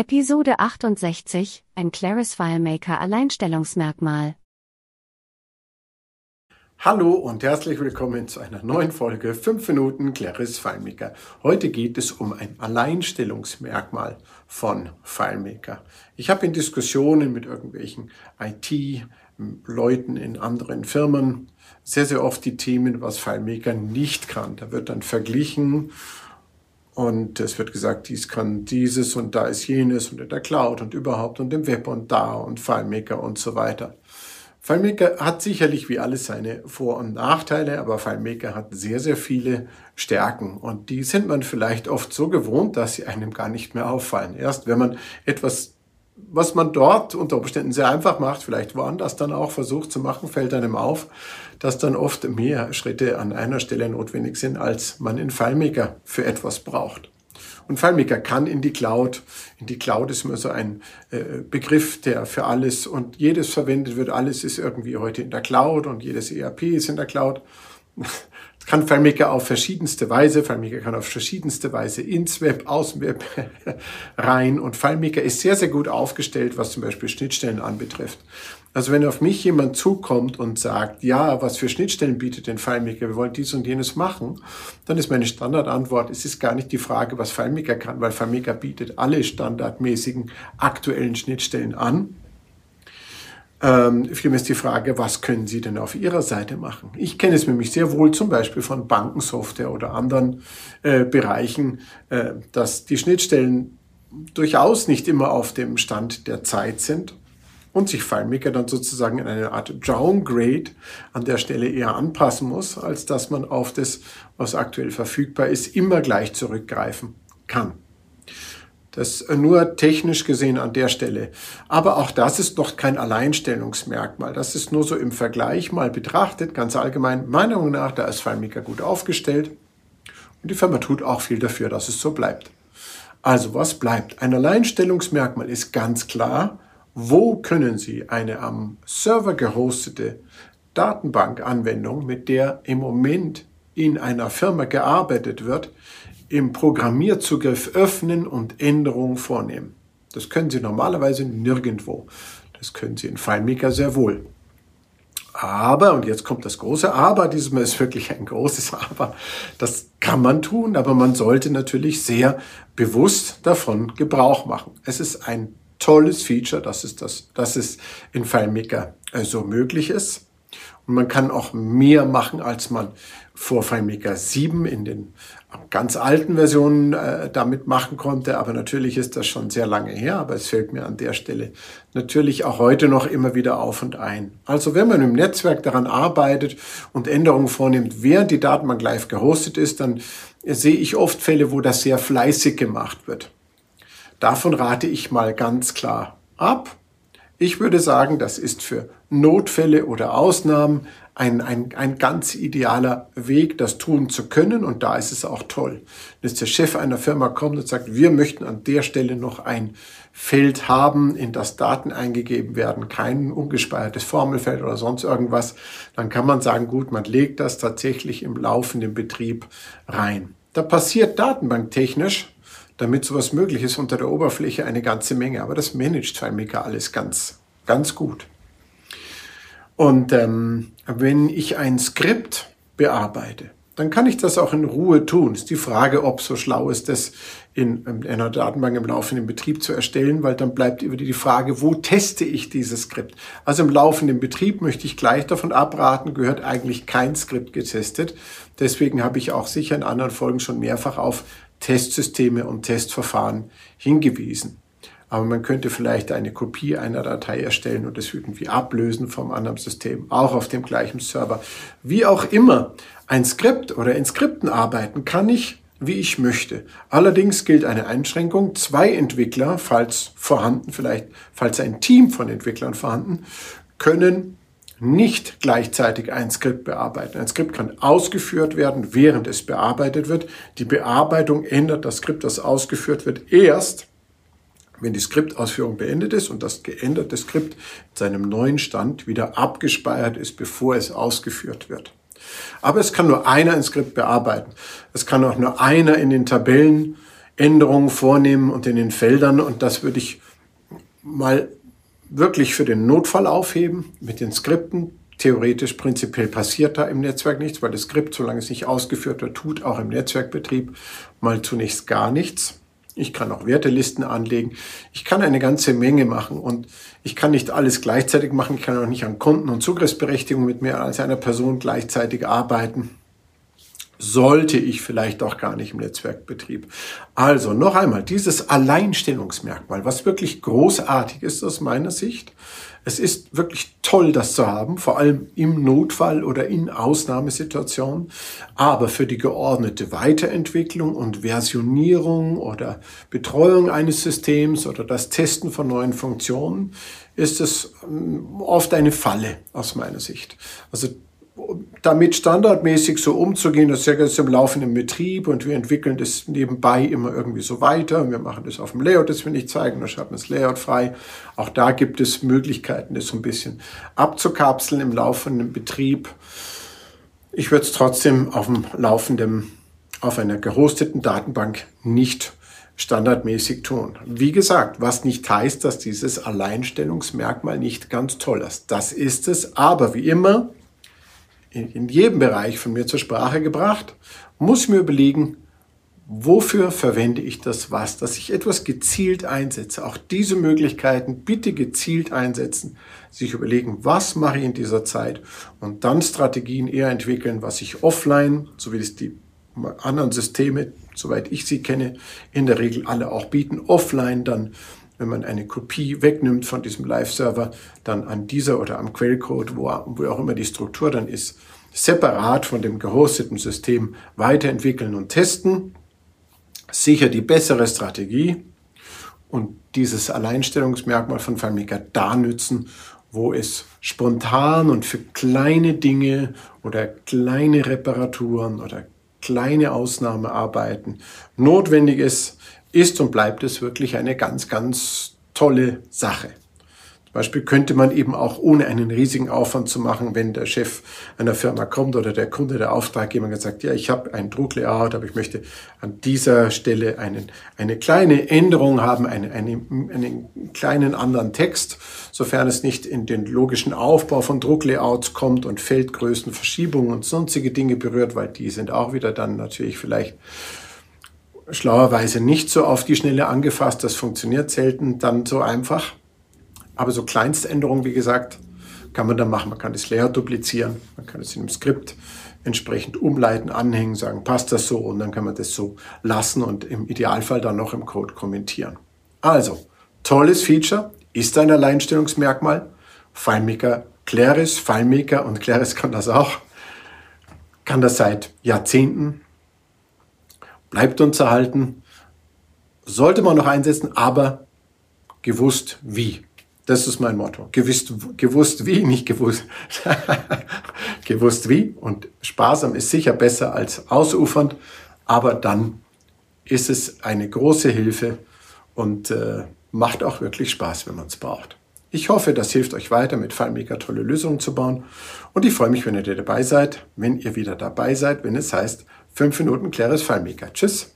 Episode 68 Ein Claris FileMaker Alleinstellungsmerkmal. Hallo und herzlich willkommen zu einer neuen Folge 5 Minuten Claris FileMaker. Heute geht es um ein Alleinstellungsmerkmal von FileMaker. Ich habe in Diskussionen mit irgendwelchen IT-Leuten in anderen Firmen sehr, sehr oft die Themen, was FileMaker nicht kann. Da wird dann verglichen und es wird gesagt, dies kann dieses und da ist jenes und in der Cloud und überhaupt und im Web und da und FileMaker und so weiter. FileMaker hat sicherlich wie alles seine Vor- und Nachteile, aber FileMaker hat sehr, sehr viele Stärken und die sind man vielleicht oft so gewohnt, dass sie einem gar nicht mehr auffallen. Erst wenn man etwas was man dort unter Umständen sehr einfach macht, vielleicht woanders dann auch versucht zu machen, fällt einem auf, dass dann oft mehr Schritte an einer Stelle notwendig sind, als man in FileMaker für etwas braucht. Und FileMaker kann in die Cloud. In die Cloud ist immer so ein äh, Begriff, der für alles und jedes verwendet wird. Alles ist irgendwie heute in der Cloud und jedes ERP ist in der Cloud kann FileMaker auf verschiedenste Weise, FileMaker kann auf verschiedenste Weise ins Web, aus Web rein. Und FileMaker ist sehr, sehr gut aufgestellt, was zum Beispiel Schnittstellen anbetrifft. Also wenn auf mich jemand zukommt und sagt, ja, was für Schnittstellen bietet denn FileMaker, wir wollen dies und jenes machen, dann ist meine Standardantwort, es ist gar nicht die Frage, was FileMaker kann, weil FileMaker bietet alle standardmäßigen aktuellen Schnittstellen an ähm, vielmehr ist die Frage, was können Sie denn auf Ihrer Seite machen? Ich kenne es nämlich sehr wohl zum Beispiel von Bankensoftware oder anderen äh, Bereichen, äh, dass die Schnittstellen durchaus nicht immer auf dem Stand der Zeit sind und sich FileMaker dann sozusagen in eine Art Downgrade an der Stelle eher anpassen muss, als dass man auf das, was aktuell verfügbar ist, immer gleich zurückgreifen kann. Das nur technisch gesehen an der Stelle. Aber auch das ist noch kein Alleinstellungsmerkmal. Das ist nur so im Vergleich mal betrachtet, ganz allgemein. Meiner Meinung nach, da ist FileMaker gut aufgestellt. Und die Firma tut auch viel dafür, dass es so bleibt. Also was bleibt? Ein Alleinstellungsmerkmal ist ganz klar, wo können Sie eine am Server gehostete Datenbankanwendung, mit der im Moment in einer Firma gearbeitet wird, im Programmierzugriff öffnen und Änderungen vornehmen. Das können Sie normalerweise nirgendwo. Das können Sie in FileMaker sehr wohl. Aber, und jetzt kommt das große Aber, diesmal ist wirklich ein großes Aber, das kann man tun, aber man sollte natürlich sehr bewusst davon Gebrauch machen. Es ist ein tolles Feature, dass es, das, dass es in FileMaker äh, so möglich ist. Und man kann auch mehr machen, als man vor FileMaker 7 in den ganz alten Versionen äh, damit machen konnte. Aber natürlich ist das schon sehr lange her. Aber es fällt mir an der Stelle natürlich auch heute noch immer wieder auf und ein. Also wenn man im Netzwerk daran arbeitet und Änderungen vornimmt, während die Datenbank live gehostet ist, dann sehe ich oft Fälle, wo das sehr fleißig gemacht wird. Davon rate ich mal ganz klar ab. Ich würde sagen, das ist für Notfälle oder Ausnahmen ein, ein, ein ganz idealer Weg, das tun zu können. Und da ist es auch toll, dass der Chef einer Firma kommt und sagt, wir möchten an der Stelle noch ein Feld haben, in das Daten eingegeben werden, kein ungespeichertes Formelfeld oder sonst irgendwas. Dann kann man sagen, gut, man legt das tatsächlich im laufenden Betrieb rein. Da passiert datenbanktechnisch damit sowas möglich ist unter der Oberfläche eine ganze Menge. Aber das managt FileMaker alles ganz, ganz gut. Und ähm, wenn ich ein Skript bearbeite, dann kann ich das auch in Ruhe tun. Ist die Frage, ob so schlau ist, das in, in einer Datenbank im laufenden Betrieb zu erstellen, weil dann bleibt über die Frage, wo teste ich dieses Skript? Also im laufenden Betrieb möchte ich gleich davon abraten, gehört eigentlich kein Skript getestet. Deswegen habe ich auch sicher in anderen Folgen schon mehrfach auf Testsysteme und Testverfahren hingewiesen. Aber man könnte vielleicht eine Kopie einer Datei erstellen und es irgendwie ablösen vom anderen System, auch auf dem gleichen Server. Wie auch immer, ein Skript oder in Skripten arbeiten kann ich, wie ich möchte. Allerdings gilt eine Einschränkung. Zwei Entwickler, falls vorhanden, vielleicht, falls ein Team von Entwicklern vorhanden, können nicht gleichzeitig ein Skript bearbeiten. Ein Skript kann ausgeführt werden, während es bearbeitet wird. Die Bearbeitung ändert das Skript, das ausgeführt wird, erst, wenn die Skriptausführung beendet ist und das geänderte Skript in seinem neuen Stand wieder abgespeichert ist, bevor es ausgeführt wird. Aber es kann nur einer ein Skript bearbeiten. Es kann auch nur einer in den Tabellen Änderungen vornehmen und in den Feldern und das würde ich mal wirklich für den Notfall aufheben mit den Skripten. Theoretisch, prinzipiell passiert da im Netzwerk nichts, weil das Skript, solange es nicht ausgeführt wird, tut auch im Netzwerkbetrieb mal zunächst gar nichts. Ich kann auch Wertelisten anlegen. Ich kann eine ganze Menge machen und ich kann nicht alles gleichzeitig machen. Ich kann auch nicht an Konten und Zugriffsberechtigung mit mehr als einer Person gleichzeitig arbeiten sollte ich vielleicht auch gar nicht im Netzwerkbetrieb. Also noch einmal, dieses Alleinstellungsmerkmal, was wirklich großartig ist aus meiner Sicht. Es ist wirklich toll, das zu haben, vor allem im Notfall oder in Ausnahmesituationen. Aber für die geordnete Weiterentwicklung und Versionierung oder Betreuung eines Systems oder das Testen von neuen Funktionen ist es ähm, oft eine Falle aus meiner Sicht. Also damit standardmäßig so umzugehen, das ist ja jetzt im laufenden Betrieb und wir entwickeln das nebenbei immer irgendwie so weiter. Und wir machen das auf dem Layout, das wir nicht zeigen, dann schalten wir das Layout frei. Auch da gibt es Möglichkeiten, das so ein bisschen abzukapseln im laufenden Betrieb. Ich würde es trotzdem auf dem laufenden, auf einer gehosteten Datenbank nicht standardmäßig tun. Wie gesagt, was nicht heißt, dass dieses Alleinstellungsmerkmal nicht ganz toll ist. Das ist es, aber wie immer, in jedem Bereich von mir zur Sprache gebracht, muss mir überlegen, wofür verwende ich das was, dass ich etwas gezielt einsetze. Auch diese Möglichkeiten bitte gezielt einsetzen, sich überlegen, was mache ich in dieser Zeit und dann Strategien eher entwickeln, was ich offline, so wie es die anderen Systeme, soweit ich sie kenne, in der Regel alle auch bieten, offline dann wenn man eine Kopie wegnimmt von diesem Live-Server, dann an dieser oder am Quellcode, wo, wo auch immer die Struktur dann ist, separat von dem gehosteten System weiterentwickeln und testen. Sicher die bessere Strategie und dieses Alleinstellungsmerkmal von FileMaker da nützen, wo es spontan und für kleine Dinge oder kleine Reparaturen oder kleine Ausnahmearbeiten notwendig ist, ist und bleibt es wirklich eine ganz, ganz tolle Sache. Zum Beispiel könnte man eben auch ohne einen riesigen Aufwand zu machen, wenn der Chef einer Firma kommt oder der Kunde, der Auftraggeber sagt, ja, ich habe ein Drucklayout, aber ich möchte an dieser Stelle einen, eine kleine Änderung haben, eine, eine, einen kleinen anderen Text, sofern es nicht in den logischen Aufbau von Drucklayouts kommt und Feldgrößen, Verschiebungen und sonstige Dinge berührt, weil die sind auch wieder dann natürlich vielleicht schlauerweise nicht so auf die Schnelle angefasst. Das funktioniert selten dann so einfach. Aber so Kleinständerungen, wie gesagt, kann man dann machen. Man kann das Layout duplizieren, man kann es in einem Skript entsprechend umleiten, anhängen, sagen, passt das so und dann kann man das so lassen und im Idealfall dann noch im Code kommentieren. Also, tolles Feature, ist ein Alleinstellungsmerkmal. FileMaker, Claris, FileMaker und Claris kann das auch. Kann das seit Jahrzehnten, bleibt uns erhalten, sollte man noch einsetzen, aber gewusst wie. Das ist mein Motto. Gewusst, gewusst wie, nicht gewusst. gewusst wie. Und sparsam ist sicher besser als ausufernd, aber dann ist es eine große Hilfe und äh, macht auch wirklich Spaß, wenn man es braucht. Ich hoffe, das hilft euch weiter, mit FileMaker tolle Lösungen zu bauen. Und ich freue mich, wenn ihr dabei seid, wenn ihr wieder dabei seid, wenn es heißt 5 Minuten Claris FileMaker. Tschüss.